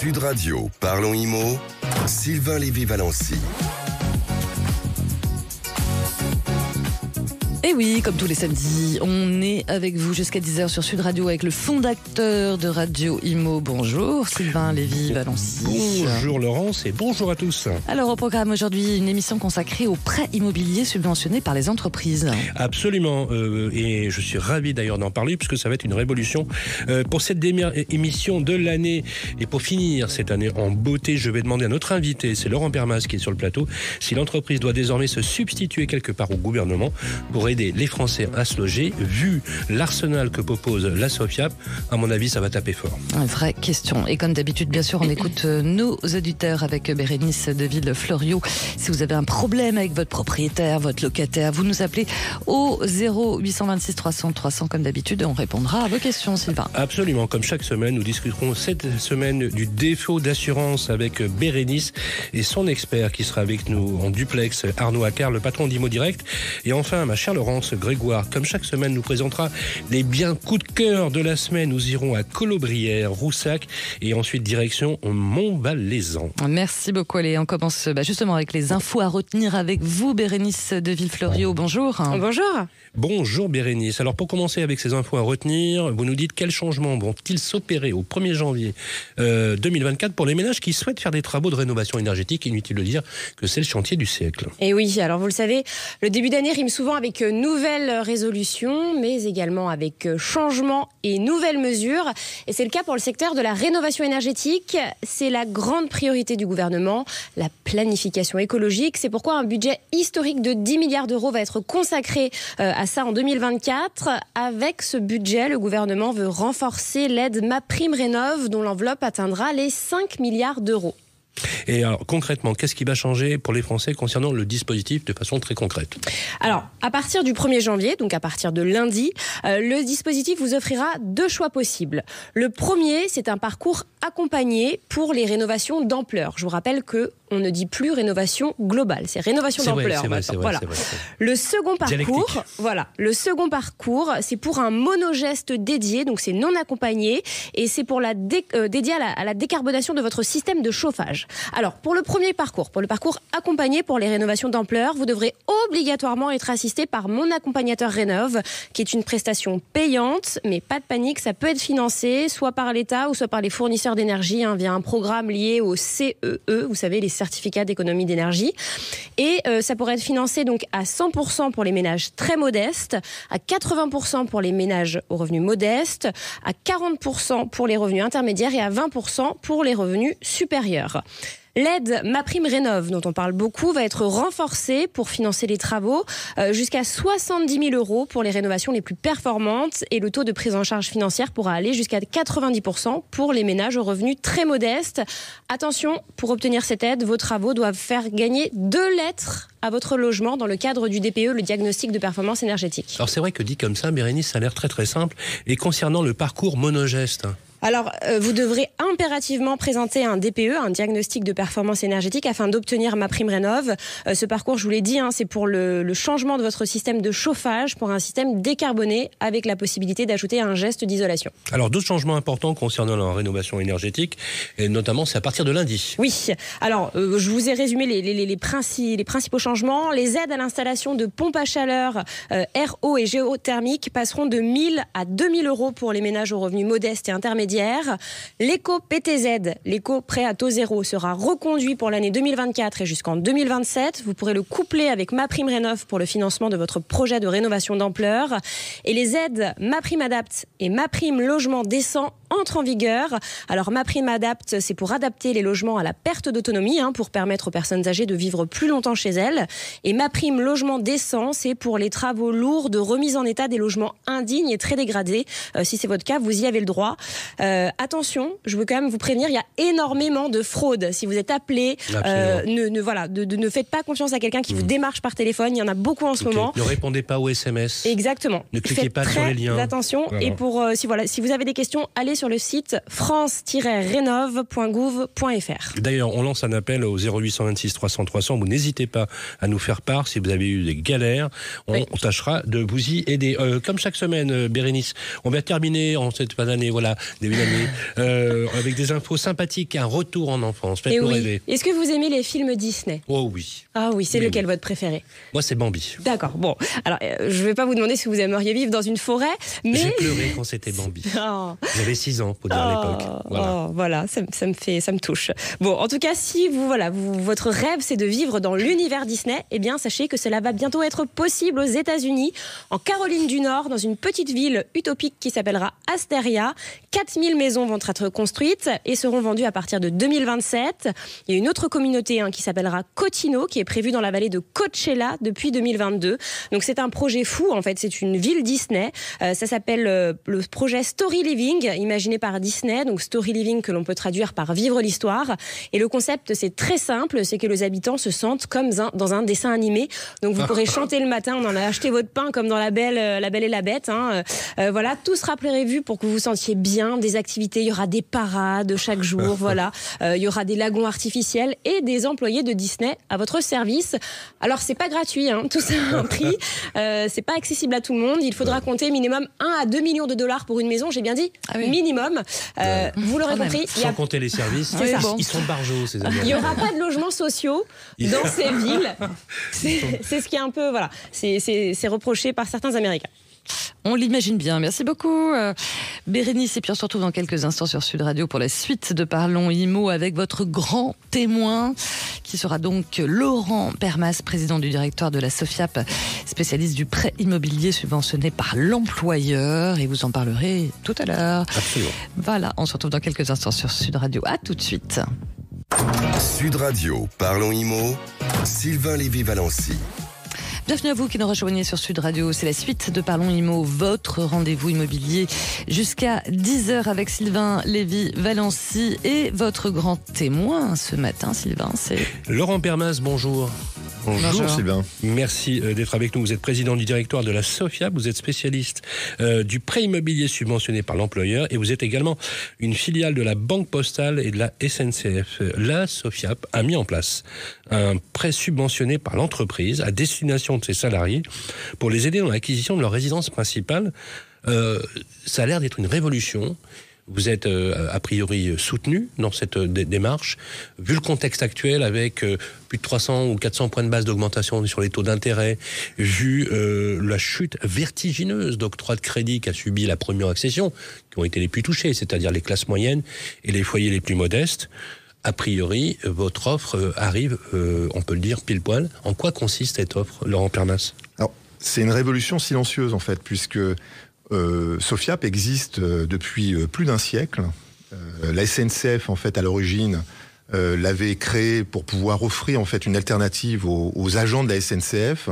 Sud Radio, parlons IMO, Sylvain Lévy-Valency. Et oui, comme tous les samedis, on est avec vous jusqu'à 10h sur Sud Radio avec le fondateur de Radio Imo. Bonjour Sylvain Lévy-Valency. Bonjour Laurence et bonjour à tous. Alors au programme aujourd'hui, une émission consacrée aux prêts immobiliers subventionnés par les entreprises. Absolument, euh, et je suis ravi d'ailleurs d'en parler puisque ça va être une révolution euh, pour cette dernière émission de l'année. Et pour finir cette année en beauté, je vais demander à notre invité, c'est Laurent Permas qui est sur le plateau, si l'entreprise doit désormais se substituer quelque part au gouvernement pour aider les Français à se loger. Vu l'arsenal que propose la Sofiap, à mon avis, ça va taper fort. Une vraie question. Et comme d'habitude, bien sûr, on écoute euh, nos auditeurs avec Bérénice de Ville-Florio. Si vous avez un problème avec votre propriétaire, votre locataire, vous nous appelez au 0826 300 300 comme d'habitude. On répondra à vos questions, Sylvain. Absolument. Comme chaque semaine, nous discuterons cette semaine du défaut d'assurance avec Bérénice et son expert qui sera avec nous en duplex, Arnaud Accard, le patron d'Imo Direct. Et enfin, ma chère Laurence Grégoire, comme chaque semaine, nous présentera les biens coups de cœur de la semaine. Nous irons à Colobrières, Roussac et ensuite direction Montbalaisan. Merci beaucoup. Allez, on commence bah, justement avec les infos à retenir avec vous, Bérénice de Villefleurio. Bonjour. Bonjour. Bonjour Bérénice. Alors pour commencer avec ces infos à retenir, vous nous dites quels changements vont-ils s'opérer au 1er janvier euh, 2024 pour les ménages qui souhaitent faire des travaux de rénovation énergétique? Inutile de dire que c'est le chantier du siècle. Et oui, alors vous le savez, le début d'année rime souvent avec euh, nouvelles résolutions, mais également avec euh, changements et nouvelles mesures. Et c'est le cas pour le secteur de la rénovation énergétique. C'est la grande priorité du gouvernement, la planification écologique. C'est pourquoi un budget historique de 10 milliards d'euros va être consacré euh, à ça en 2024. Avec ce budget, le gouvernement veut renforcer l'aide MaPrimeRénov, dont l'enveloppe atteindra les 5 milliards d'euros. Et alors concrètement, qu'est-ce qui va changer pour les Français concernant le dispositif de façon très concrète? Alors, à partir du 1er janvier, donc à partir de lundi, euh, le dispositif vous offrira deux choix possibles. Le premier, c'est un parcours accompagné pour les rénovations d'ampleur. Je vous rappelle que on ne dit plus rénovation globale, c'est rénovation d'ampleur. Voilà. Le second parcours, voilà, le second parcours, c'est pour un monogeste dédié, donc c'est non accompagné et c'est pour la dé, euh, dédié à la, à la décarbonation de votre système de chauffage. Alors, pour le premier parcours, pour le parcours accompagné pour les rénovations d'ampleur, vous devrez obligatoirement être assisté par mon accompagnateur Rénov, qui est une prestation payante, mais pas de panique, ça peut être financé soit par l'État ou soit par les fournisseurs d'énergie hein, via un programme lié au CEE, vous savez, les certificats d'économie d'énergie. Et euh, ça pourrait être financé donc à 100% pour les ménages très modestes, à 80% pour les ménages aux revenus modestes, à 40% pour les revenus intermédiaires et à 20% pour les revenus supérieurs. L'aide MaPrimeRénov, dont on parle beaucoup, va être renforcée pour financer les travaux euh, jusqu'à 70 000 euros pour les rénovations les plus performantes et le taux de prise en charge financière pourra aller jusqu'à 90% pour les ménages aux revenus très modestes. Attention, pour obtenir cette aide, vos travaux doivent faire gagner deux lettres à votre logement dans le cadre du DPE, le diagnostic de performance énergétique. Alors c'est vrai que dit comme ça, Bérénice, ça a l'air très très simple. Et concernant le parcours monogeste alors, euh, vous devrez impérativement présenter un DPE, un diagnostic de performance énergétique, afin d'obtenir ma prime rénov. Euh, ce parcours, je vous l'ai dit, hein, c'est pour le, le, changement de votre système de chauffage pour un système décarboné, avec la possibilité d'ajouter un geste d'isolation. Alors, d'autres changements importants concernant la rénovation énergétique, et notamment, c'est à partir de lundi. Oui. Alors, euh, je vous ai résumé les, les, les, princi les, principaux changements. Les aides à l'installation de pompes à chaleur RO et géothermiques passeront de 1000 à 2000 euros pour les ménages aux revenus modestes et intermédiaires L'éco-PTZ, l'éco-prêt à taux zéro, sera reconduit pour l'année 2024 et jusqu'en 2027. Vous pourrez le coupler avec ma prime rénov pour le financement de votre projet de rénovation d'ampleur. Et les aides ma prime adapt et ma prime logement décent entrent en vigueur. Alors ma prime adapt, c'est pour adapter les logements à la perte d'autonomie, hein, pour permettre aux personnes âgées de vivre plus longtemps chez elles. Et ma prime logement décent, c'est pour les travaux lourds de remise en état des logements indignes et très dégradés. Euh, si c'est votre cas, vous y avez le droit. Euh, attention, je veux quand même vous prévenir, il y a énormément de fraudes. Si vous êtes appelé, euh, ne, ne, voilà, de, de, ne faites pas confiance à quelqu'un qui mmh. vous démarche par téléphone. Il y en a beaucoup en ce okay. moment. Ne répondez pas aux SMS. Exactement. Ne cliquez Faites pas sur les liens. Attention. Voilà. Et pour si voilà, si vous avez des questions, allez sur le site france-rénov.gouv.fr. D'ailleurs, on lance un appel au 0826 300 300. Vous n'hésitez pas à nous faire part si vous avez eu des galères. On, tâchera de vous y aider. Euh, comme chaque semaine, euh, Bérénice, on va terminer en cette fin d'année, voilà, début d'année, euh, avec des infos sympathiques, un retour en enfance. Faites-nous oui. rêver. Est-ce que vous aimez les films Disney? Oh oui. Ah oui, c'est lequel votre préféré? Moi, c'est Bambi. D'accord. Bon, alors je ne vais pas vous demander si vous aimeriez vivre dans une forêt, mais j'ai pleuré quand c'était Bambi. Oh. J'avais 6 ans, pour dire à l'époque. Voilà, oh, voilà ça, ça, me fait, ça me touche. Bon, en tout cas, si vous, voilà, vous, votre rêve c'est de vivre dans l'univers Disney, eh bien, sachez que cela va bientôt être possible aux États-Unis, en Caroline du Nord, dans une petite ville utopique qui s'appellera Asteria. 4000 maisons vont être construites et seront vendues à partir de 2027. Il y a une autre communauté hein, qui s'appellera Cotino, qui est prévue dans la vallée de Coachella depuis 2022. Donc c'est un projet fou, en fait, c'est une ville Disney. Euh, ça s'appelle euh, le projet Story Living, imaginé par Disney. Donc Story Living que l'on peut traduire par vivre l'histoire. Et le concept, c'est très simple, c'est que les habitants se sentent comme dans un dessin animé. Donc vous pourrez chanter le matin, on en a acheté votre pain comme dans La Belle, euh, la Belle et la Bête. Hein. voilà, tout sera prévu pour que vous vous sentiez bien. Des activités, il y aura des parades chaque jour. voilà, il y aura des lagons artificiels et des employés de Disney à votre service. Alors c'est pas gratuit, hein. tout ça a un prix. c'est pas accessible à tout le monde. Il faudra compter minimum 1 à 2 millions de dollars pour une maison, j'ai bien dit ah minimum. Euh, vous l'aurez compris. Sans a... compter les services, ils sont barjots ces Il n'y aura pas de logements sociaux dans ces villes. C'est ce qui est un peu, voilà, c'est reproché par certains Américains. On l'imagine bien. Merci beaucoup, euh, Bérénice. Et puis on se retrouve dans quelques instants sur Sud Radio pour la suite de Parlons IMO avec votre grand témoin, qui sera donc Laurent Permas, président du directoire de la SOFIAP, spécialiste du prêt immobilier subventionné par l'employeur. Et vous en parlerez tout à l'heure. Absolument. Voilà, on se retrouve dans quelques instants sur Sud Radio. À tout de suite. Sud Radio, Parlons IMO, Sylvain Lévy-Valency. Bienvenue à vous qui nous rejoignez sur Sud Radio. C'est la suite de Parlons Immo, votre rendez-vous immobilier jusqu'à 10h avec Sylvain Lévy-Valency et votre grand témoin ce matin, Sylvain, c'est... Laurent Permas, bonjour. Bonjour, Sylvain. Merci euh, d'être avec nous. Vous êtes président du directoire de la SOFIA, vous êtes spécialiste euh, du prêt immobilier subventionné par l'employeur et vous êtes également une filiale de la Banque Postale et de la SNCF. La SOFIAP a mis en place un prêt subventionné par l'entreprise à destination de ses salariés pour les aider dans l'acquisition de leur résidence principale. Euh, ça a l'air d'être une révolution. Vous êtes euh, a priori soutenu dans cette euh, démarche. Vu le contexte actuel avec euh, plus de 300 ou 400 points de base d'augmentation sur les taux d'intérêt, vu la chute vertigineuse d'octroi de crédit qu'a subi la première accession, qui ont été les plus touchés, c'est-à-dire les classes moyennes et les foyers les plus modestes, a priori, votre offre arrive, on peut le dire, pile poil. En quoi consiste cette offre, Laurent Pernas? C'est une révolution silencieuse, en fait, puisque Sofiap existe euh, depuis euh, plus d'un siècle. la SNCF, en fait, à l'origine, l'avait créé pour pouvoir offrir en fait une alternative aux, agents de la SNCF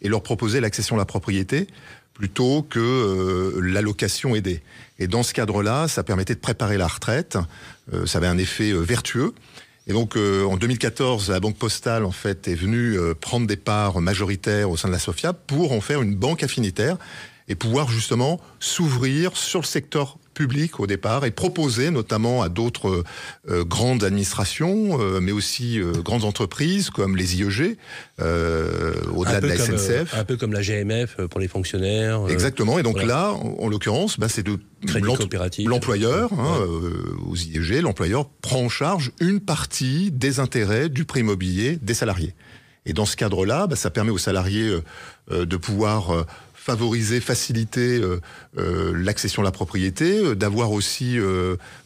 et leur proposer l'accession à la propriété plutôt que l'allocation aidée. Et dans ce cadre-là, ça permettait de préparer la retraite. ça avait un effet vertueux. Et donc, en 2014, la Banque Postale, en fait, est venue prendre des parts majoritaires au sein de la SOFIA pour en faire une banque affinitaire et pouvoir justement s'ouvrir sur le secteur public au départ et proposer notamment à d'autres euh, grandes administrations, euh, mais aussi euh, grandes entreprises comme les IEG, au-delà de la SNCF. Un peu comme la GMF pour les fonctionnaires. Exactement. Et donc là, en, l'occurrence, bah, c'est de l'employeur, hein, aux IEG, l'employeur prend en charge une partie des intérêts du prix immobilier des salariés. Et dans ce cadre-là, bah, ça permet aux salariés de pouvoir favoriser, faciliter euh, euh, l'accession à la propriété, euh, d'avoir aussi,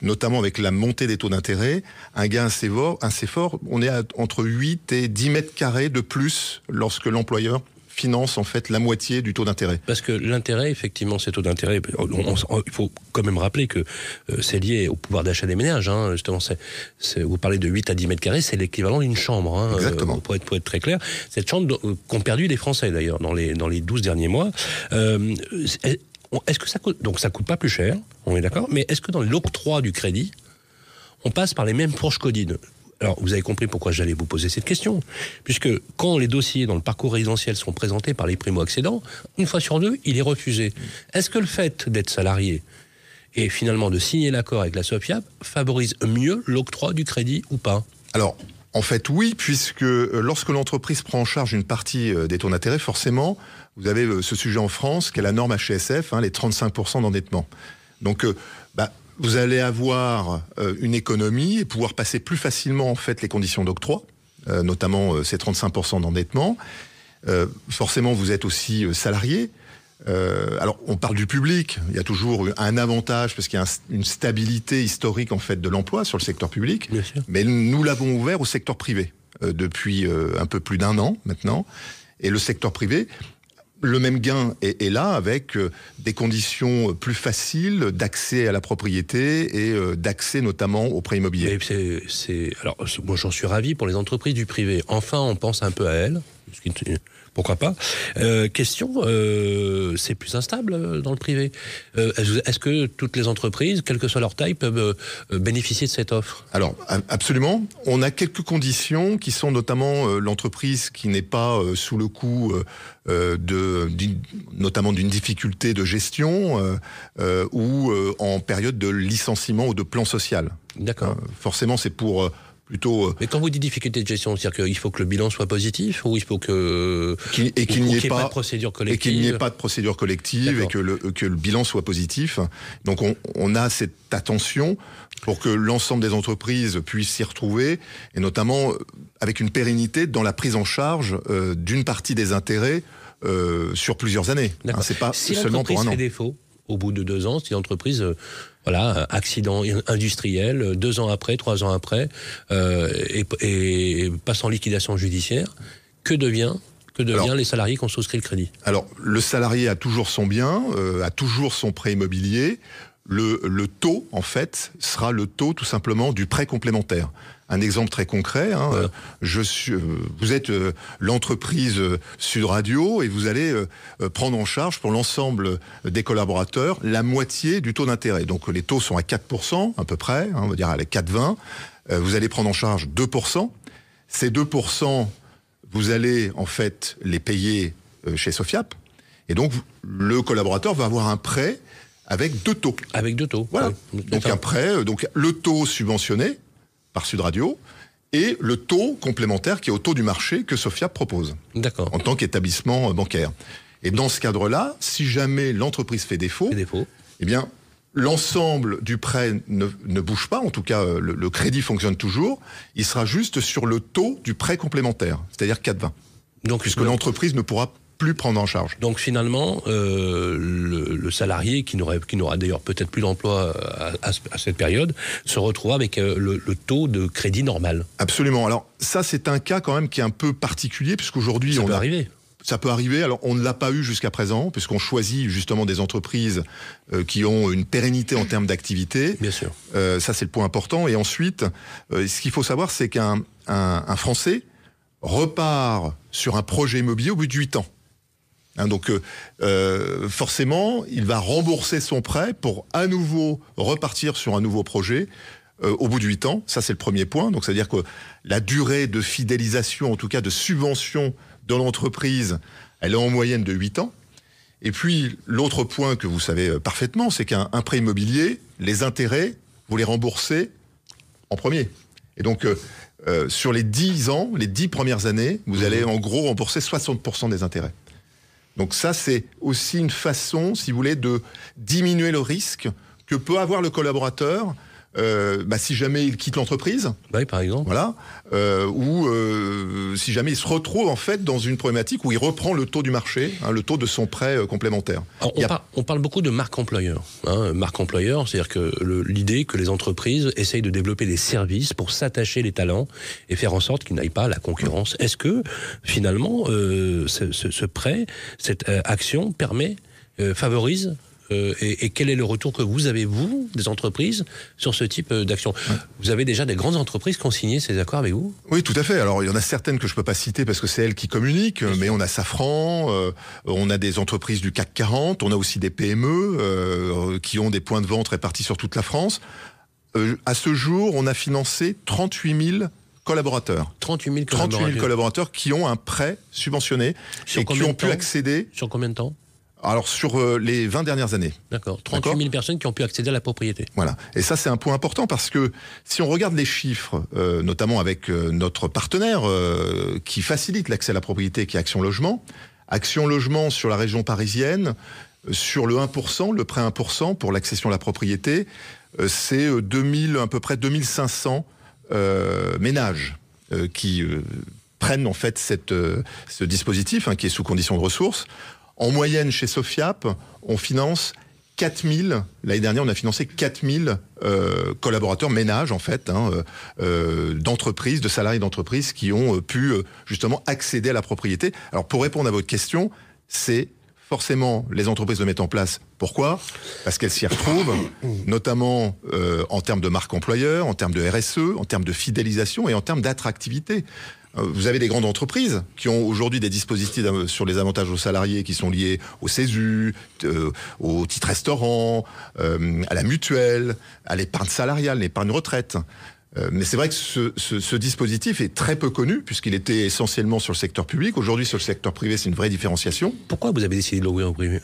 notamment avec la montée des taux d'intérêt, un gain assez fort, assez fort. On est entre 8 et 10 mètres carrés de plus lorsque l'employeur finance en fait la moitié du taux d'intérêt. Parce que l'intérêt, effectivement, ces taux d'intérêt, il faut quand même rappeler que euh, c'est lié au pouvoir d'achat des ménages. Hein, justement, vous parlez de 8 à 10 mètres carrés, c'est l'équivalent d'une chambre. Hein, Exactement. Euh, pour, être, être, très clair. Cette chambre euh, qu'ont perdu les Français d'ailleurs dans les, dans les 12 derniers mois. est-ce que ça coûte, donc ça coûte pas plus cher, on est d'accord, mais est-ce que dans l'octroi du crédit, on passe par les mêmes fourches codines alors, vous avez compris pourquoi j'allais vous poser cette question. Puisque quand les dossiers dans le parcours résidentiel sont présentés par les primo-accédants, une fois sur deux, il est refusé. Est-ce que le fait d'être salarié et finalement de signer l'accord avec la SOFIAP favorise mieux l'octroi du crédit ou pas? Alors, en fait, oui, puisque euh, lorsque l'entreprise prend en charge une partie euh, des taux d'intérêt, forcément, vous avez euh, ce sujet en France, qui est la norme HSF, hein, les 35% d'endettement. Donc, bah, vous allez avoir une économie et pouvoir passer plus facilement en fait les conditions d'octroi, notamment ces 35% d'endettement. forcément, vous êtes aussi salarié. Euh, alors, on parle du public. Il y a toujours un avantage parce qu'il y a une stabilité historique en fait de l'emploi sur le secteur public. Mais nous l'avons ouvert au secteur privé euh, depuis euh, un peu plus d'un an maintenant. Et le secteur privé, le même gain est, là avec des conditions plus faciles d'accès à la propriété et d'accès notamment au prêt immobilier. C'est, alors, moi j'en suis ravi pour les entreprises du privé. Enfin, on pense un peu à elles pourquoi pas. Euh, question, euh, c'est plus instable euh, dans le privé. Est-ce que toutes les entreprises, quelle que soit leur taille, peuvent bénéficier de cette offre? Alors, absolument. On a quelques conditions qui sont notamment l'entreprise qui n'est pas sous le coup de, notamment d'une difficulté de gestion ou en période de licenciement ou de plan social. D'accord. forcément, c'est pour plutôt. Euh, Mais quand vous dites difficulté de gestion, c'est-à-dire qu'il faut que le bilan soit positif ou il faut que et qu'il n'y ait, pas, de procédure collective et qu'il n'y ait pas de procédure collective et que le que le bilan soit positif. Donc on, on a cette attention pour que l'ensemble des entreprises puissent s'y retrouver et notamment euh, avec une pérennité dans la prise en charge euh, d'une partie des intérêts euh, sur plusieurs années. Hein, c'est pas si seulement pour un an. Fait défaut au bout de deux ans, si l'entreprise voilà, accident industriel, deux ans après, trois ans après, euh, et, passe en liquidation judiciaire, que devient que les salariés qui ont souscrit le crédit? Alors, le salarié a toujours son bien, euh, a toujours son prêt immobilier. Le, le, taux, en fait, sera le taux tout simplement du prêt complémentaire un exemple très concret. Hein, euh, je suis, euh, vous êtes euh, l'entreprise Sud Radio et vous allez prendre en charge pour l'ensemble des collaborateurs la moitié du taux d'intérêt. Donc les taux sont à 4% à peu près, hein, on va dire à 4,20. vous allez prendre en charge 2%. Ces 2%, vous allez en fait les payer chez Sofiap. Et donc le collaborateur va avoir un prêt avec deux taux. Avec deux taux. Voilà. Donc un prêt, donc le taux subventionné par Sud Radio et le taux complémentaire qui est au taux du marché que Sofia propose. D'accord. En tant qu'établissement euh, bancaire. Et dans ce cadre-là, si jamais l'entreprise fait défaut, défaut, eh bien, l'ensemble du prêt ne, bouge pas, en tout cas, euh, le, crédit fonctionne toujours. Il sera juste sur le taux du prêt complémentaire, c'est-à-dire 4,20. Donc, puisque l'entreprise ne pourra plus prendre en charge. Donc finalement, euh, le, salarié qui n'aura d'ailleurs peut-être plus d'emploi à, cette période se retrouve avec euh, le, taux de crédit normal. Absolument. Alors ça, c'est un cas quand même qui est un peu particulier puisqu'aujourd'hui ça on peut arriver. Ça peut arriver. Alors, on ne l'a pas eu jusqu'à présent, puisqu'on choisit justement des entreprises euh, qui ont une pérennité en termes d'activité. Bien sûr. ça, c'est le point important. Et ensuite, ce qu'il faut savoir, c'est qu'un un Français repart sur un projet immobilier au bout de 8 ans. Hein, donc euh, euh, forcément, il va rembourser son prêt pour à nouveau repartir sur un nouveau projet euh, au bout de 8 ans. Ça, c'est le premier point. Donc, c'est-à-dire que la durée de fidélisation, en tout cas de subvention de l'entreprise, elle est en moyenne de 8 ans. Et puis, l'autre point que vous savez parfaitement, c'est qu'un prêt immobilier, les intérêts, vous les remboursez en premier. Et donc, sur les 10 ans, les 10 premières années, vous mmh. allez en gros rembourser 60% des intérêts. Donc ça, c'est aussi une façon, si vous voulez, de diminuer le risque que peut avoir le collaborateur euh, bah, si jamais il quitte l'entreprise, oui, par exemple, voilà, euh, ou euh, si jamais il se retrouve en fait dans une problématique où il reprend le taux du marché, hein, le taux de son prêt euh, complémentaire. on, parle beaucoup de marque employeur. Hein, marque employeur, c'est-à-dire que l'idée que les entreprises essayent de développer des services pour s'attacher les talents et faire en sorte qu'ils n'aillent pas à la concurrence. Est-ce que finalement ce, ce, ce, prêt, cette action permet favorise euh, et, quel est le retour que vous avez, vous, des entreprises, sur ce type euh, d'action Vous avez déjà des grandes entreprises qui ont signé ces accords avec vous? Oui, tout à fait. Alors, il y en a certaines que je ne peux pas citer parce que c'est elles qui communiquent, mais on a Safran, euh, on a des entreprises du CAC 40, on a aussi des PME qui ont des points de vente répartis sur toute la France. à ce jour, on a financé 38 000 collaborateurs. 38 000 collaborateurs. 38 000 collaborateurs qui ont un prêt subventionné et qui ont pu accéder. Sur combien de temps? Alors sur euh, les 20 dernières années. D'accord. 38 000 personnes qui ont pu accéder à la propriété. Voilà. Et ça, c'est un point important parce que si on regarde les chiffres, euh, notamment avec euh, notre partenaire qui facilite l'accès à la propriété, qui est Action Logement, Action Logement sur la région parisienne, sur le 1%, le prêt 1% pour l'accession à la propriété, c'est 2000, à peu près 2500 ménages qui prennent en fait cette, ce dispositif hein, qui est sous condition de ressources. En moyenne, chez Sofiap, on finance 4000, l'année dernière, on a financé 4000 euh, collaborateurs, ménages en fait, hein, euh, euh, d'entreprises, de salariés d'entreprises qui ont pu justement accéder à la propriété. Alors pour répondre à votre question, c'est forcément les entreprises le mettent en place. Pourquoi? Parce qu'elles s'y retrouvent, notamment en termes de marque employeur, en termes de RSE, en termes de fidélisation et en termes d'attractivité. Euh, vous avez des grandes entreprises qui ont aujourd'hui des dispositifs sur les avantages aux salariés qui sont liés au CESU, euh, au titre restaurant, euh, à la mutuelle, à l'épargne salariale, l'épargne retraite. mais c'est vrai que ce, dispositif est très peu connu puisqu'il était essentiellement sur le secteur public. Aujourd'hui, sur le secteur privé, c'est une vraie différenciation. Pourquoi vous avez décidé de l'ouvrir au privé?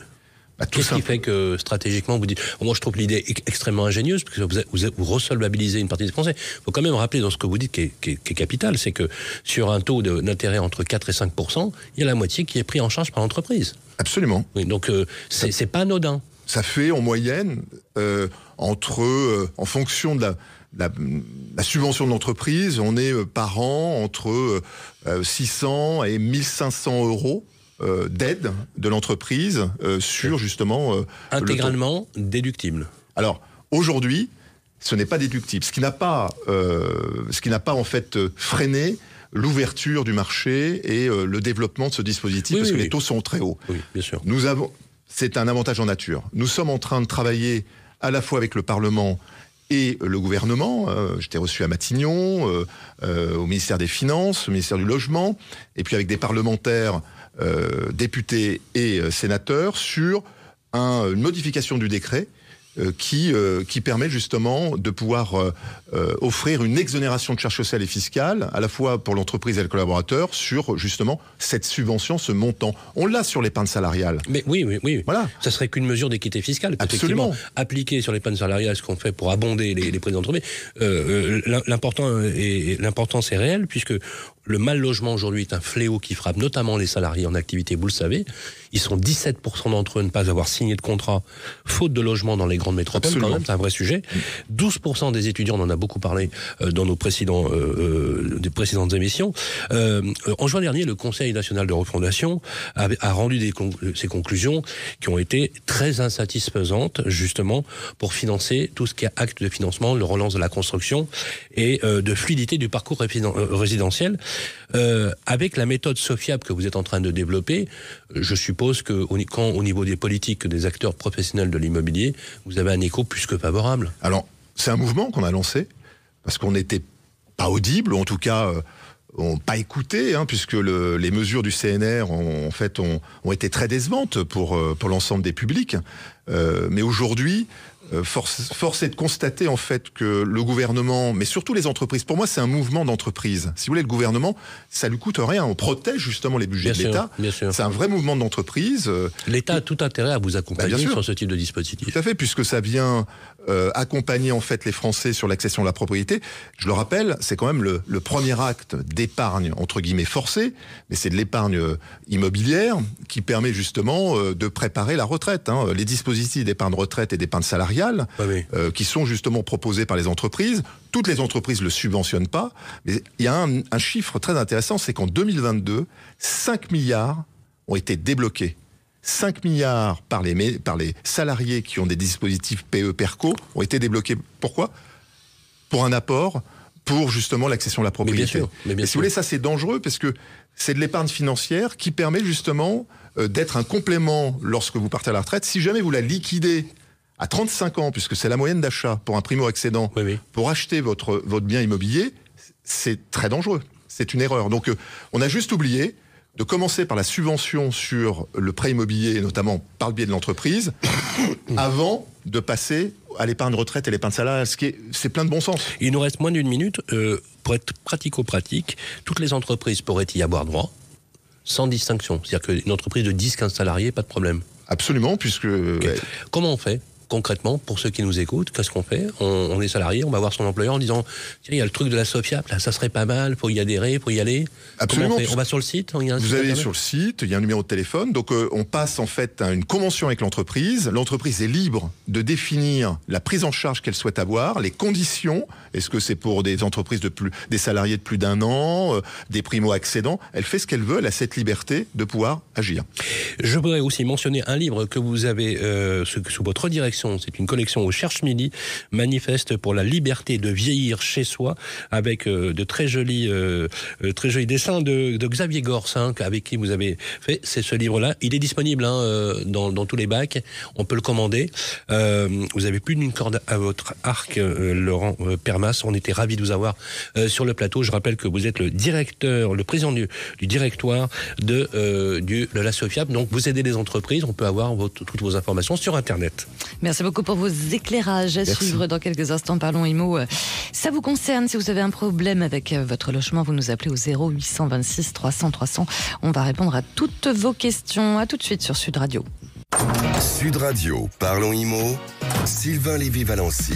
Bah, Qu'est-ce qui fait que stratégiquement vous dites Moi, je trouve l'idée extrêmement ingénieuse parce que vous, vous, vous resolvabilisez une partie des Français. Il faut quand même rappeler dans ce que vous dites qui est, qui est, capital, c'est que sur un taux d'intérêt entre 4 et 5 il y a la moitié qui est pris en charge par l'entreprise. Absolument. Oui, donc euh, c'est pas anodin. Ça fait en moyenne euh, entre, euh, en fonction de la, la, la, subvention de l'entreprise, on est euh, par an entre 600 et 1500 euros euh, d'aide de l'entreprise euh, sur justement... Euh, Intégralement déductible. Alors, aujourd'hui, ce n'est pas déductible. Ce qui n'a pas, ce qui n'a pas en fait freiné l'ouverture du marché et le développement de ce dispositif parce que les taux sont très hauts. Oui, bien sûr. Nous avons, c'est un avantage en nature. Nous sommes en train de travailler à la fois avec le Parlement et le gouvernement. J'étais reçu à Matignon, au ministère des Finances, au ministère du Logement, et puis avec des parlementaires euh, députés et euh, sénateurs sur une modification du décret euh, qui, qui permet justement de pouvoir offrir une exonération de charges sociales et fiscales, à la fois pour l'entreprise et le collaborateur, sur justement cette subvention, ce montant. On l'a sur l'épargne salariale. Mais oui, oui, oui. Voilà. Ça serait qu'une mesure d'équité fiscale. Absolument. Appliquer sur l'épargne salariale ce qu'on fait pour abonder les, les prix d'entreprise, l'important et l'importance est réelle puisque le mal logement aujourd'hui est un fléau qui frappe notamment les salariés en activité, vous le savez. Ils sont 17% d'entre eux ne pas avoir signé de contrat, faute de logement dans les grandes métropoles, quand même, c'est un vrai sujet. 12% des étudiants, on en a beaucoup parlé euh, dans nos précédents, euh, euh, des précédentes émissions. en juin dernier, le Conseil national de refondation a, a rendu des ses conclusions qui ont été très insatisfaisantes, justement, pour financer tout ce qui est acte de financement, le relance de la construction et de fluidité du parcours résidentiel. Euh, avec la méthode Sofiab que vous êtes en train de développer, je suppose que quand au niveau des politiques, des acteurs professionnels de l'immobilier, vous avez un écho plus que favorable. Alors, c'est un mouvement qu'on a lancé parce qu'on n'était pas audible, ou en tout cas euh, pas écouté, hein, puisque les mesures du CNR ont, été très décevantes pour euh, l'ensemble des publics. mais aujourd'hui, euh, force, force est de constater en fait que le gouvernement, mais surtout les entreprises, pour moi c'est un mouvement d'entreprise. Si vous voulez, le gouvernement, ça lui coûte rien. On protège justement les budgets de l'État. C'est un vrai mouvement d'entreprise. L'État a tout intérêt à vous accompagner bah, sur ce type de dispositif. Tout à fait, puisque ça vient euh, accompagner en fait les Français sur l'accession à la propriété. Je le rappelle, c'est quand même le, le premier acte d'épargne entre guillemets forcé, mais c'est de l'épargne euh, immobilière qui permet justement euh, de préparer la retraite. Hein. Les dispositifs d'épargne retraite et d'épargne salariale, ah euh, qui sont justement proposés par les entreprises. Toutes les entreprises le subventionnent pas, mais il y a un, un chiffre très intéressant, c'est qu'en 2022, 5 milliards ont été débloqués 5 milliards par les, par les salariés qui ont des dispositifs PE-PERCO ont été débloqués. Pourquoi? Pour un apport pour justement l'accession à la propriété. Mais bien si vous voulez, ça c'est dangereux parce que c'est de l'épargne financière qui permet justement euh, d'être un complément lorsque vous partez à la retraite. Si jamais vous la liquidez à 35 ans, puisque c'est la moyenne d'achat pour un primo-excédent, pour acheter votre, votre bien immobilier, c'est très dangereux. C'est une erreur. Donc euh, on a juste oublié de commencer par la subvention sur le prêt immobilier, notamment par le biais de l'entreprise, avant de passer à l'épargne retraite et l'épargne salariale, ce qui est, c'est plein de bon sens. Il nous reste moins d'une minute. Euh, pour être pratico-pratique, toutes les entreprises pourraient y avoir droit, sans distinction. C'est-à-dire qu'une entreprise de 10-15 salariés, pas de problème. Absolument, puisque... Okay. Comment on fait? Concrètement, pour ceux qui nous écoutent, qu'est-ce qu'on fait on, on, est salarié, on va voir son employeur en disant Tiens, il y a le truc de la SOFIAP, là, ça serait pas mal, pour y adhérer, pour y aller. Absolument. On, on, va sur le site on y a un Vous allez sur le site, il y a un numéro de téléphone, donc euh, on passe en fait à une convention avec l'entreprise. L'entreprise est libre de définir la prise en charge qu'elle souhaite avoir, les conditions. Est-ce que c'est pour des entreprises de plus, des salariés de plus d'un an, euh, des primo-accédants? Elle fait ce qu'elle veut, elle a cette liberté de pouvoir agir. Je voudrais aussi mentionner un livre que vous avez euh, sous votre direction c'est une collection au Cherche Midi, manifeste pour la liberté de vieillir chez soi, avec euh, de très jolis, euh, euh, très jolis dessins de, Xavier Gorce, hein, avec qui vous avez fait. Ce livre-là. Il est disponible hein, dans, tous les bacs. On peut le commander. vous avez plus d'une corde à votre arc, Laurent Permas. On était ravis de vous avoir sur le plateau. Je rappelle que vous êtes le directeur, le président du, directoire de, la Sofiap. Donc, vous aidez les entreprises. On peut avoir toutes vos informations sur Internet. Merci. Merci beaucoup pour vos éclairages à suivre dans quelques instants. Parlons IMO. Ça vous concerne si vous avez un problème avec euh, votre logement, vous nous appelez au 0826 300 300. On va répondre à toutes vos questions. À tout de suite sur Sud Radio. Sud Radio, parlons IMO. Sylvain Lévy-Valency.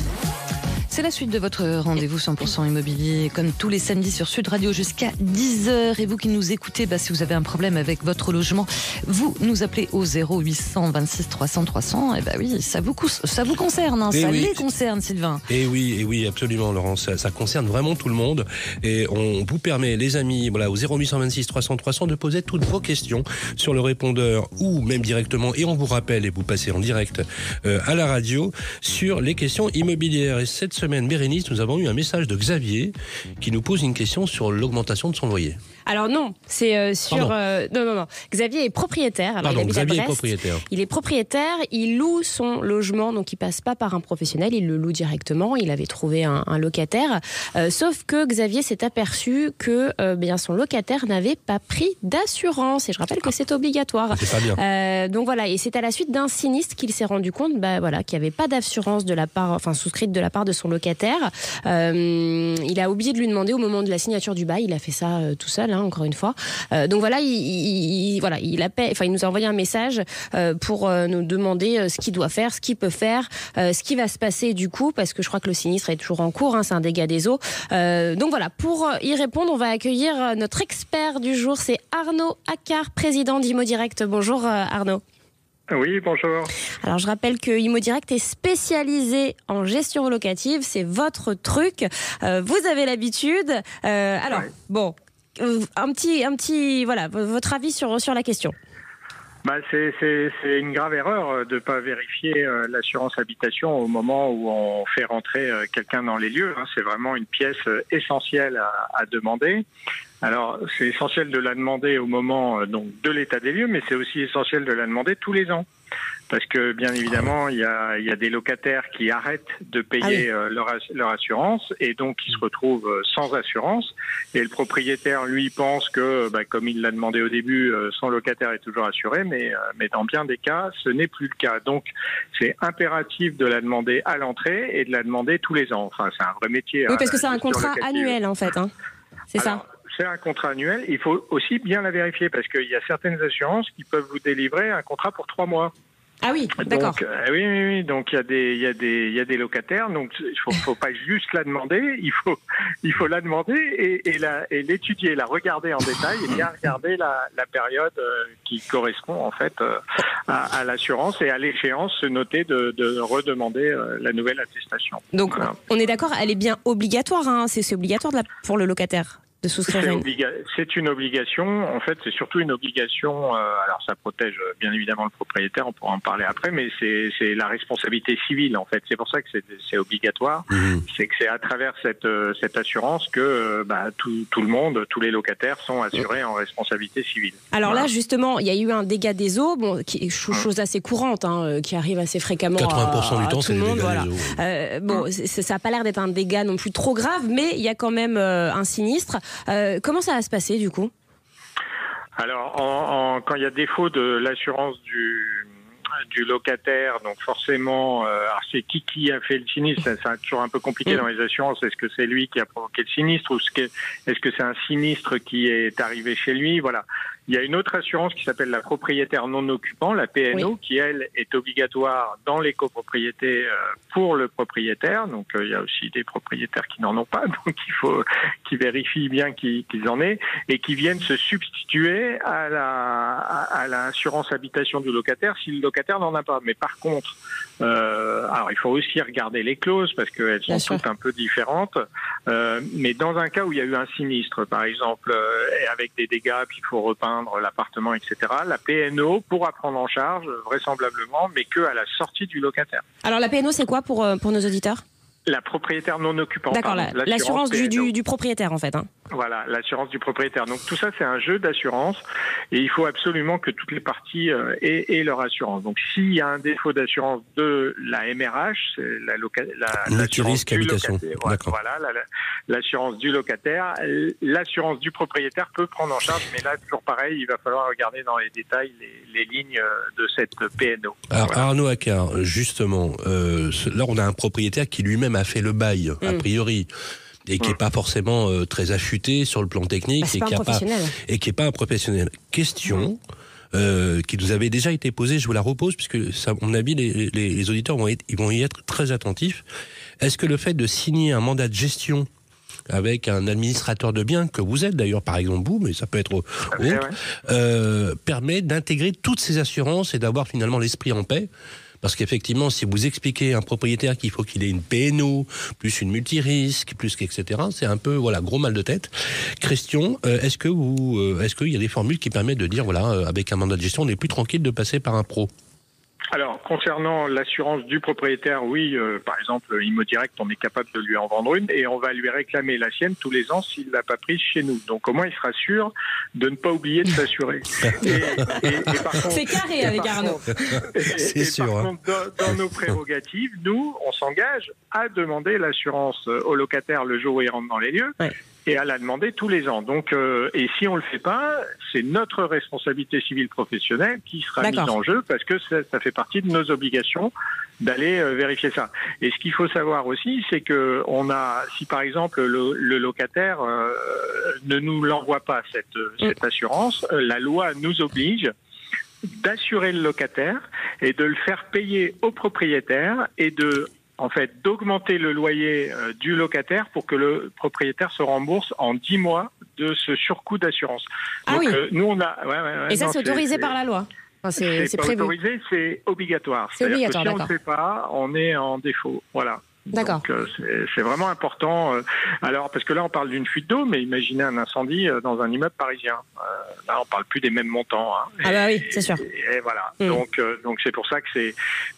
C'est la suite de votre rendez-vous 100% immobilier, comme tous les samedis sur Sud Radio jusqu'à 10h. Et vous qui nous écoutez, bah, si vous avez un problème avec votre logement, vous nous appelez au 0800 26 300 300. Et bah oui, ça vous, ça vous concerne, hein, ça les concerne, Sylvain. Et oui, et oui, absolument, Laurent. Ça, ça, concerne vraiment tout le monde. Et on vous permet, les amis, voilà, au 0826 300 300, de poser toutes vos questions sur le répondeur ou même directement. Et on vous rappelle, et vous passez en direct euh, à la radio, sur les questions immobilières. Et cette semaine, Nous avons eu un message de Xavier qui nous pose une question sur l'augmentation de son loyer. Alors non, c'est euh, sur euh, non non non. Xavier est propriétaire. Alors, il Xavier est propriétaire. Il est propriétaire. Il loue son logement, donc il passe pas par un professionnel. Il le loue directement. Il avait trouvé un, un locataire. Euh, sauf que Xavier s'est aperçu que bien son locataire n'avait pas pris d'assurance. Et je rappelle que c'est obligatoire. C'est pas bien. Donc voilà. Et c'est à la suite d'un sinistre qu'il s'est rendu compte, bah voilà, qu'il n'y avait pas d'assurance de la part, enfin souscrite de la part de son locataire. il a oublié de lui demander au moment de la signature du bail. Il a fait ça tout seul. Hein, encore une fois. Euh, donc voilà, il, il, voilà, il, appelle, enfin, il nous a envoyé un message euh, pour euh, nous demander ce qu'il doit faire, ce qu'il peut faire, ce qui va se passer du coup, parce que je crois que le sinistre est toujours en cours, hein, c'est un dégât des eaux. donc voilà, pour y répondre, on va accueillir notre expert du jour, c'est Arnaud Accard, président d'Imo Direct. Bonjour Arnaud. Oui, bonjour. Alors je rappelle que ImoDirect est spécialisé en gestion locative, c'est votre truc. vous avez l'habitude. alors bon, un petit, un petit, voilà, votre avis sur, sur la question. Bah, c'est une grave erreur euh, de ne pas vérifier euh, l'assurance habitation au moment où on fait rentrer quelqu'un dans les lieux. Hein. C'est vraiment une pièce essentielle à, à demander. Alors, c'est essentiel de la demander au moment donc, de l'état des lieux, mais c'est aussi essentiel de la demander tous les ans parce que bien évidemment, il y a, il y a des locataires qui arrêtent de payer ah euh, leur, leur, assurance et donc qui se retrouvent euh, sans assurance. Et le propriétaire, lui, pense que, bah, comme il l'a demandé au début, euh, son locataire est toujours assuré, mais, mais dans bien des cas, ce n'est plus le cas. Donc, c'est impératif de la demander à l'entrée et de la demander tous les ans. Enfin, c'est un vrai métier. Oui, hein, parce que c'est un contrat annuel, en fait. Hein. C'est ça c'est un contrat annuel. Il faut aussi bien la vérifier parce qu'il y a certaines assurances qui peuvent vous délivrer un contrat pour trois mois. Ah oui, d'accord. Euh, oui, oui, oui. Donc il y a des, il y a des, il y a des locataires. Donc il faut, faut pas juste la demander. Il faut, il faut la demander et, et la, et l'étudier, la regarder en détail et bien regarder la, la période euh, qui correspond en fait euh, à, à l'assurance et à l'échéance se noter de, de redemander la nouvelle attestation. Donc on est d'accord, elle est bien obligatoire. Hein, c'est obligatoire pour le locataire. C'est une obligation. En fait, c'est surtout une obligation. Euh, alors, ça protège euh, bien évidemment le propriétaire. On pourra en parler après, mais c'est la responsabilité civile. En fait, c'est pour ça que c'est obligatoire. Mmh. C'est que c'est à travers cette, euh, cette assurance que bah, tout, tout, le monde, tous les locataires sont assurés en responsabilité civile. Alors là, justement, il y a eu un dégât des eaux, bon, qui, chose assez courante, hein, qui arrive assez fréquemment. 80% du temps, c'est le voilà. Euh, bon, ça n'a pas l'air d'être un dégât non plus trop grave, mais il y a quand même un sinistre. Euh, comment ça va se passer du coup? Alors, en, quand il y a défaut de l'assurance du, du locataire, donc forcément, euh, c'est qui qui a fait le sinistre? C'est toujours un peu compliqué mm. dans les assurances. Est-ce que c'est lui qui a provoqué le sinistre ou est-ce que c'est un sinistre qui est arrivé chez lui? Voilà. Il y a une autre assurance qui s'appelle la propriétaire non occupant, la PNO, qui elle est obligatoire dans les copropriétés euh, pour le propriétaire. Donc euh, il y a aussi des propriétaires qui n'en ont pas, donc il faut qu'ils vérifient bien qu'ils en aient et qui viennent se substituer à la à, l'assurance habitation du locataire si le locataire n'en a pas. Mais par contre, euh, alors il faut aussi regarder les clauses parce qu'elles sont toutes un peu différentes. Euh, mais dans un cas où il y a eu un sinistre, par exemple, euh, avec des dégâts, puis il faut repeindre l'appartement, etc., la PNO pourra prendre en charge, vraisemblablement, mais que à la sortie du locataire. Alors la PNO, c'est quoi pour, euh, pour nos auditeurs? La propriétaire non occupante. D'accord, l'assurance du, du, propriétaire en fait. Hein. Voilà, l'assurance du propriétaire. Donc tout ça, c'est un jeu d'assurance et il faut absolument que toutes les parties euh, aient, leur assurance. Donc s'il y a un défaut d'assurance de la MRH, c'est la, la l'assurance du habitation. Voilà, l'assurance du locataire. L'assurance du propriétaire peut prendre en charge, mais là, toujours pareil, il va falloir regarder dans les détails les, lignes euh, de cette PNO. Alors Arnaud Accard, justement, euh, là on a un propriétaire qui lui-même a fait le bail, a mm. priori et qui n'est pas forcément euh, très affûté sur le plan technique bah, et, qui pas, et qui n'est pas un professionnel. Question mm. euh, qui nous avait déjà été posée, je vous la repose puisque ça, à mon avis les, les, auditeurs vont, être, ils vont y être très attentifs. Est-ce que le fait de signer un mandat de gestion avec un administrateur de biens, que vous êtes d'ailleurs par exemple vous, mais ça peut être autre, euh, permet d'intégrer toutes ces assurances et d'avoir finalement l'esprit en paix parce qu'effectivement, si vous expliquez à un propriétaire qu'il faut qu'il ait une PNO, plus une multirisque, plus qu'etc., c'est un peu voilà gros mal de tête. Christian, euh, est-ce que vous, euh, est-ce qu'il y a des formules qui permettent de dire voilà, euh, avec un mandat de gestion, on est plus tranquille de passer par un pro? Alors, concernant l'assurance du propriétaire, oui, euh, par exemple, Immo Direct, on est capable de lui en vendre une et on va lui réclamer la sienne tous les ans s'il l'a pas prise chez nous. Donc, au moins, il sera sûr de ne pas oublier de s'assurer. C'est carré avec Arnaud. C'est sûr. Par hein. contre, dans, nos prérogatives, nous, on s'engage à demander l'assurance au locataire le jour où il rentre dans les lieux et à la demander tous les ans. Donc, euh, et si on le fait pas, c'est notre responsabilité civile professionnelle qui sera mise en jeu parce que ça, ça, fait partie de nos obligations d'aller euh, vérifier ça. Et ce qu'il faut savoir aussi, c'est que on a, si par exemple le, le locataire euh, ne nous l'envoie pas cette, mm. cette assurance, la loi nous oblige d'assurer le locataire et de le faire payer au propriétaire et de en fait, d'augmenter le loyer euh, du locataire pour que le propriétaire se rembourse en 10 mois de ce surcoût d'assurance. Ah oui. Euh, nous, on a. Et ça, c'est autorisé par la loi. c'est prévu. autorisé, c'est obligatoire. C'est obligatoire, Si on ne le fait pas, on est en défaut. Voilà. D'accord. Euh, c'est vraiment important. Euh, alors, parce que là, on parle d'une fuite d'eau, mais imaginez un incendie euh, dans un immeuble parisien. là, on parle plus des mêmes montants. Hein. Ah bah oui, c'est sûr. Et, voilà. Hmm. Donc, donc c'est pour ça que c'est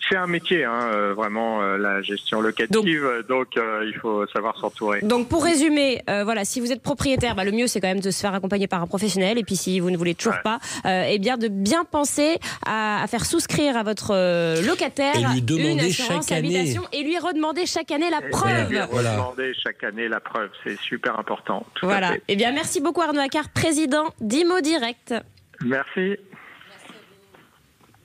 c'est un métier, hein, vraiment la gestion locative. Donc, il faut savoir s'entourer. Donc, pour résumer, voilà, si vous êtes propriétaire, bah, le mieux c'est quand même de se faire accompagner par un professionnel. Et puis, si vous ne voulez toujours pas, eh bien, de bien penser à, faire souscrire à votre locataire et lui demander une assurance chaque année. et lui redemander chaque chaque année la preuve. Et voilà. chaque année la preuve, c'est super important. voilà. Eh bien, merci beaucoup Arnaud Accard, président d'Imo Direct. Merci.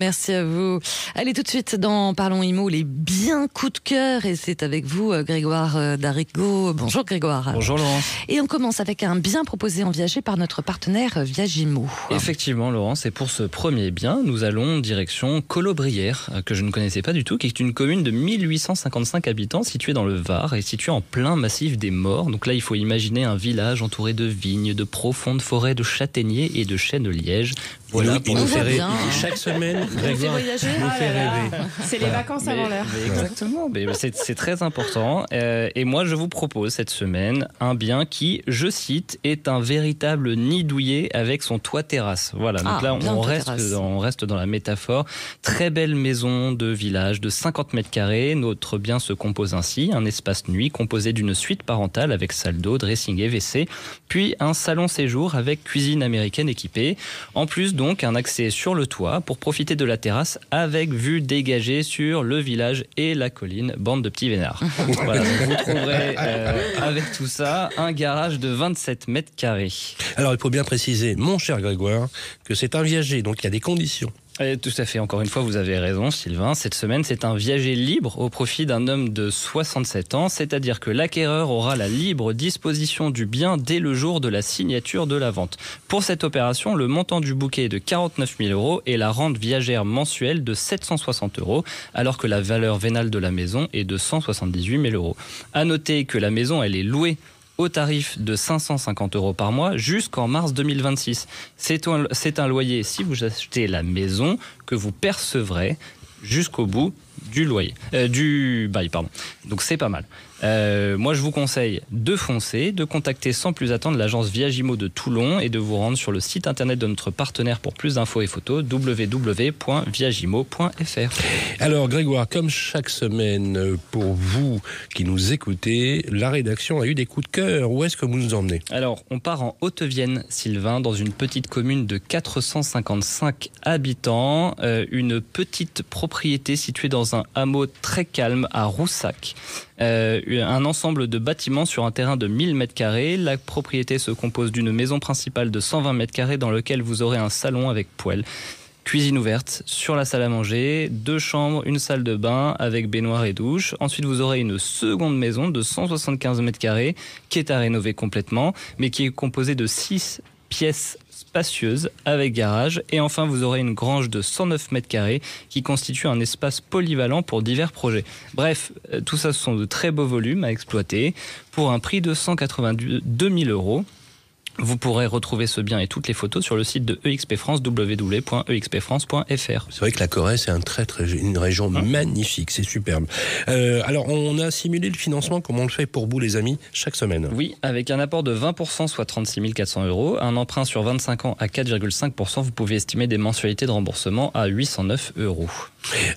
Merci à vous. Allez tout de suite dans Parlons Imo, les bien coups de cœur. Et c'est avec vous, euh, Grégoire euh, Darigo. Bonjour Grégoire. Bonjour Laurent. Et on commence avec un bien proposé en viager par notre partenaire euh, Viagimo. Effectivement Laurent, c'est pour ce premier bien, nous allons direction Colobrières, que je ne connaissais pas du tout, qui est une commune de 1855 habitants située dans le Var et située en plein massif des Morts. Donc là, il faut imaginer un village entouré de vignes, de profondes forêts de châtaigniers et de chênes de liège. Voilà, pour nous faire chaque semaine, Grégoire nous fait rêver. C'est les vacances avant l'heure. Exactement, c'est très important. Euh, et moi, je vous propose cette semaine un bien qui, je cite, est un véritable nid douillet avec son toit terrasse. Voilà, donc ah, là, on reste, dans, on reste dans la métaphore. Très belle maison de village de 50 mètres carrés. Notre bien se compose ainsi un espace nuit composé d'une suite parentale avec salle d'eau, dressing et WC, puis un salon séjour avec cuisine américaine équipée. En plus, donc un accès sur le toit pour profiter de la terrasse avec vue dégagée sur le village et la colline, bande de petits vénards. voilà, vous trouverez euh, avec tout ça un garage de 27 mètres carrés. Alors il faut bien préciser, mon cher Grégoire, que c'est un viager, donc il y a des conditions. Tout à fait, encore une fois, vous avez raison, Sylvain. Cette semaine, c'est un viager libre au profit d'un homme de 67 ans, c'est-à-dire que l'acquéreur aura la libre disposition du bien dès le jour de la signature de la vente. Pour cette opération, le montant du bouquet est de 49 000 euros et la rente viagère mensuelle de 760 euros, alors que la valeur vénale de la maison est de 178 000 euros. À noter que la maison, elle est louée au tarif de 550 euros par mois jusqu'en mars 2026. C'est un, loyer, si vous achetez la maison, que vous percevrez jusqu'au bout du loyer, euh, du bail, pardon. Donc c'est pas mal. Euh, moi, je vous conseille de foncer, de contacter sans plus attendre l'agence Viagimo de Toulon et de vous rendre sur le site internet de notre partenaire pour plus d'infos et photos www.viagimo.fr. Alors, Grégoire, comme chaque semaine, pour vous qui nous écoutez, la rédaction a eu des coups de cœur. Où est-ce que vous nous emmenez? Alors, on part en Haute-Vienne, Sylvain, dans une petite commune de 455 habitants, euh, une petite propriété située dans un hameau très calme à Roussac. Euh, un ensemble de bâtiments sur un terrain de 1000 mètres carrés. La propriété se compose d'une maison principale de 120 mètres carrés dans lequel vous aurez un salon avec poêle. Cuisine ouverte sur la salle à manger, deux chambres, une salle de bain avec baignoire et douche. Ensuite, vous aurez une seconde maison de 175 mètres carrés qui est à rénover complètement, mais qui est composée de six pièces spacieuse avec garage. Et enfin, vous aurez une grange de 109 mètres carrés qui constitue un espace polyvalent pour divers projets. Bref, euh, tout ça, sont de très beaux volumes à exploiter pour un prix de 182 000 euros. Vous pourrez retrouver ce bien et toutes les photos sur le site de EXP France, www.expfrance.fr. C'est vrai que la Corée, c'est un très, très, une région hein magnifique, c'est superbe. Euh, alors, on a simulé le financement comme on le fait pour vous, les amis, chaque semaine? Oui, avec un apport de 20%, soit 36 400 euros, un emprunt sur 25 ans à 4,5%, vous pouvez estimer des mensualités de remboursement à 809 euros.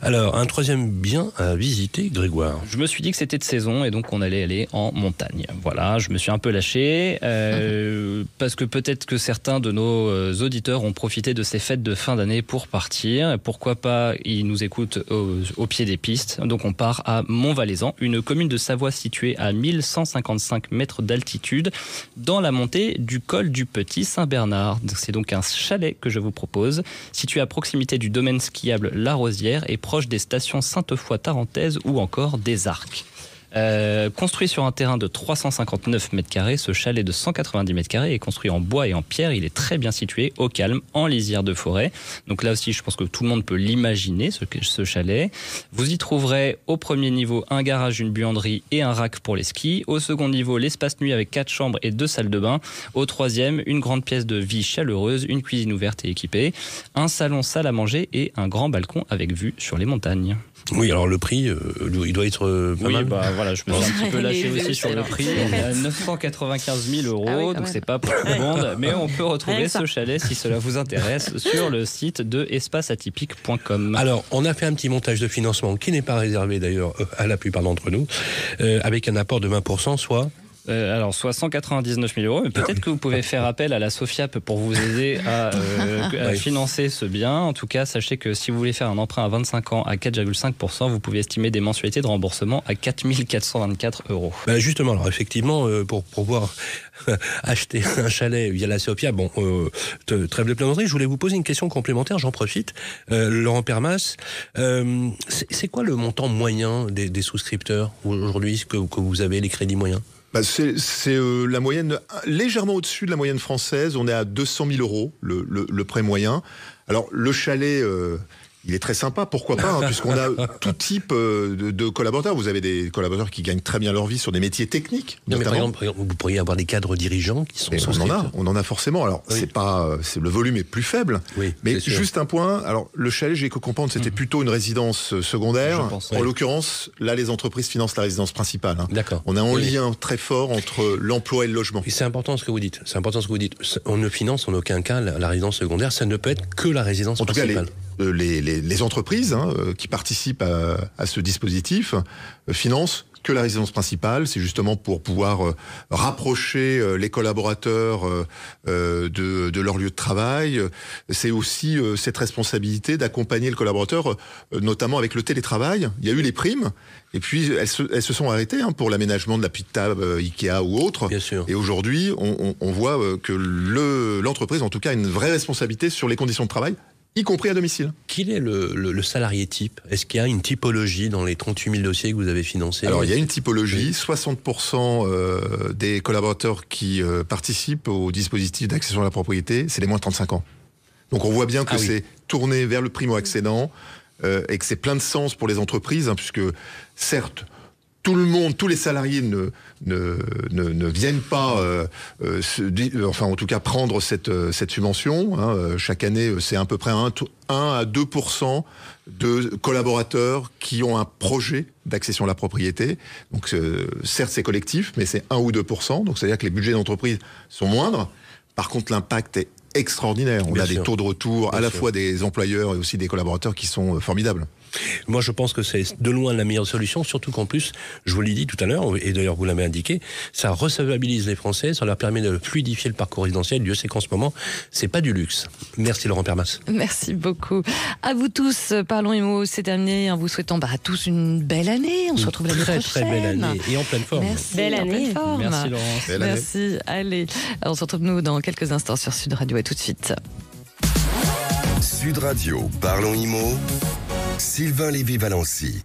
Alors, un troisième bien à visiter, Grégoire. Je me suis dit que c'était de saison et donc on allait aller en montagne. Voilà, je me suis un peu lâché. Euh, parce que peut-être que certains de nos euh, auditeurs ont profité de ces fêtes de fin d'année pour partir. Pourquoi pas, ils nous écoutent au, pied des pistes. Donc on part à Montvalaisan, une commune de Savoie située à 1155 mètres d'altitude, dans la montée du col du Petit Saint-Bernard. C'est donc un chalet que je vous propose, situé à proximité du domaine skiable La Rosière et proche des stations Sainte-Foy-Tarentaise ou encore des Arcs. Euh, construit sur un terrain de 359 mètres carrés, ce chalet de 190 mètres carrés est construit en bois et en pierre. Il est très bien situé, au calme, en lisière de forêt. Donc là aussi, je pense que tout le monde peut l'imaginer, ce, chalet. Vous y trouverez au premier niveau un garage, une buanderie et un rack pour les skis. Au second niveau, l'espace nuit avec quatre chambres et deux salles de bain. Au troisième, une grande pièce de vie chaleureuse, une cuisine ouverte et équipée, un salon salle à manger et un grand balcon avec vue sur les montagnes. Oui, alors le prix, euh, il doit être euh, pas oui, Bah, voilà, je me suis un petit peu lâché aussi sur le prix. à 995 000 euros, ah donc c'est pas pour tout le monde, mais on peut retrouver ce chalet si cela vous intéresse sur le site de espaceatypique.com. Alors, on a fait un petit montage de financement qui n'est pas réservé d'ailleurs euh, à la plupart d'entre nous, avec un apport de 20%, soit euh, alors, soit 199 000 euros, mais peut-être que vous pouvez faire appel à la Sofiap pour vous aider à, euh, financer ce bien. En tout cas, sachez que si vous voulez faire un emprunt à 25 ans à 4,5%, vous pouvez estimer des mensualités de remboursement à 4 424 euros. Ben justement, alors effectivement, euh, pour pouvoir acheter un chalet via la Sofiap, bon, trêve de plaisanterie, je voulais vous poser une question complémentaire, j'en profite. Laurent Permas, c'est quoi le montant moyen des, souscripteurs aujourd'hui que, que vous avez, les crédits moyens? Bah, c'est euh, la moyenne légèrement au-dessus de la moyenne française. On est à 200 000 euros le, prêt moyen. Alors le chalet, euh, il est très sympa, pourquoi pas, hein, puisqu'on a tout type euh, de, collaborateurs. Vous avez des collaborateurs qui gagnent très bien leur vie sur des métiers techniques. par, exemple, vous pourriez avoir des cadres dirigeants qui sont. on en a, on en a forcément. Alors c'est pas, euh, le volume est plus faible. Oui, mais juste un point. Alors le chalet, j'ai que comprendre, c'était mhm. plutôt une résidence euh, secondaire. en l'occurrence, là, les entreprises financent la résidence principale. Hein. D'accord. On a un lien très fort entre l'emploi et le logement. c'est important ce que vous dites. C'est important ce que vous dites. On ne finance en aucun cas la, résidence secondaire. Ça ne peut être que la résidence en principale. Les, entreprises hein, euh, qui participent à, ce dispositif euh, financent que la résidence principale, c'est justement pour pouvoir rapprocher les collaborateurs de, leur lieu de travail. C'est aussi cette responsabilité d'accompagner le collaborateur, notamment avec le télétravail. Il y a eu les primes, et puis elles se, sont arrêtées hein, pour l'aménagement de la petite table Ikea ou autre. Bien sûr. Et aujourd'hui, on, voit que l'entreprise, en tout cas, a une vraie responsabilité sur les conditions de travail y compris à domicile. Quel est le, salarié type? Est-ce qu'il y a une typologie dans les 38 000 dossiers que vous avez financés? Alors, il y a une typologie. 60% euh, des collaborateurs qui euh, participent au dispositif d'accession à la propriété, c'est les moins de 35 ans. Donc, on voit bien que ah c'est tourné vers le primo-accédant euh, et que c'est plein de sens pour les entreprises, hein, puisque certes, tout le monde, tous les salariés ne, ne, ne, viennent pas, euh, euh, enfin en tout cas prendre cette, euh, cette subvention. Hein. Chaque année, c'est à peu près 1, 1 à 2% de collaborateurs qui ont un projet d'accession à la propriété. Donc certes c'est collectif, mais c'est 1 ou 2 Donc c'est-à-dire que les budgets d'entreprise sont moindres. Par contre, l'impact est extraordinaire. On a des taux de retour à la fois des employeurs et aussi des collaborateurs qui sont formidables. Moi, je pense que c'est de loin la meilleure solution, surtout qu'en plus, je vous l'ai dit tout à l'heure, et d'ailleurs vous l'avez indiqué, ça recevabilise les Français, ça leur permet de fluidifier le parcours résidentiel. Dieu sait qu'en ce moment, c'est pas du luxe. Merci Laurent Permas. Merci beaucoup. À vous tous, parlons IMO, c'est terminé. En vous souhaitant bah, à tous une belle année. On se retrouve l'année prochaine. Très belle année et en pleine forme. Merci. Belle année. Merci Laurent. Merci. Allez, on se retrouve nous dans quelques instants sur Sud Radio et tout de suite. Sud Radio, parlons IMO. Sylvain Lévy-Valency.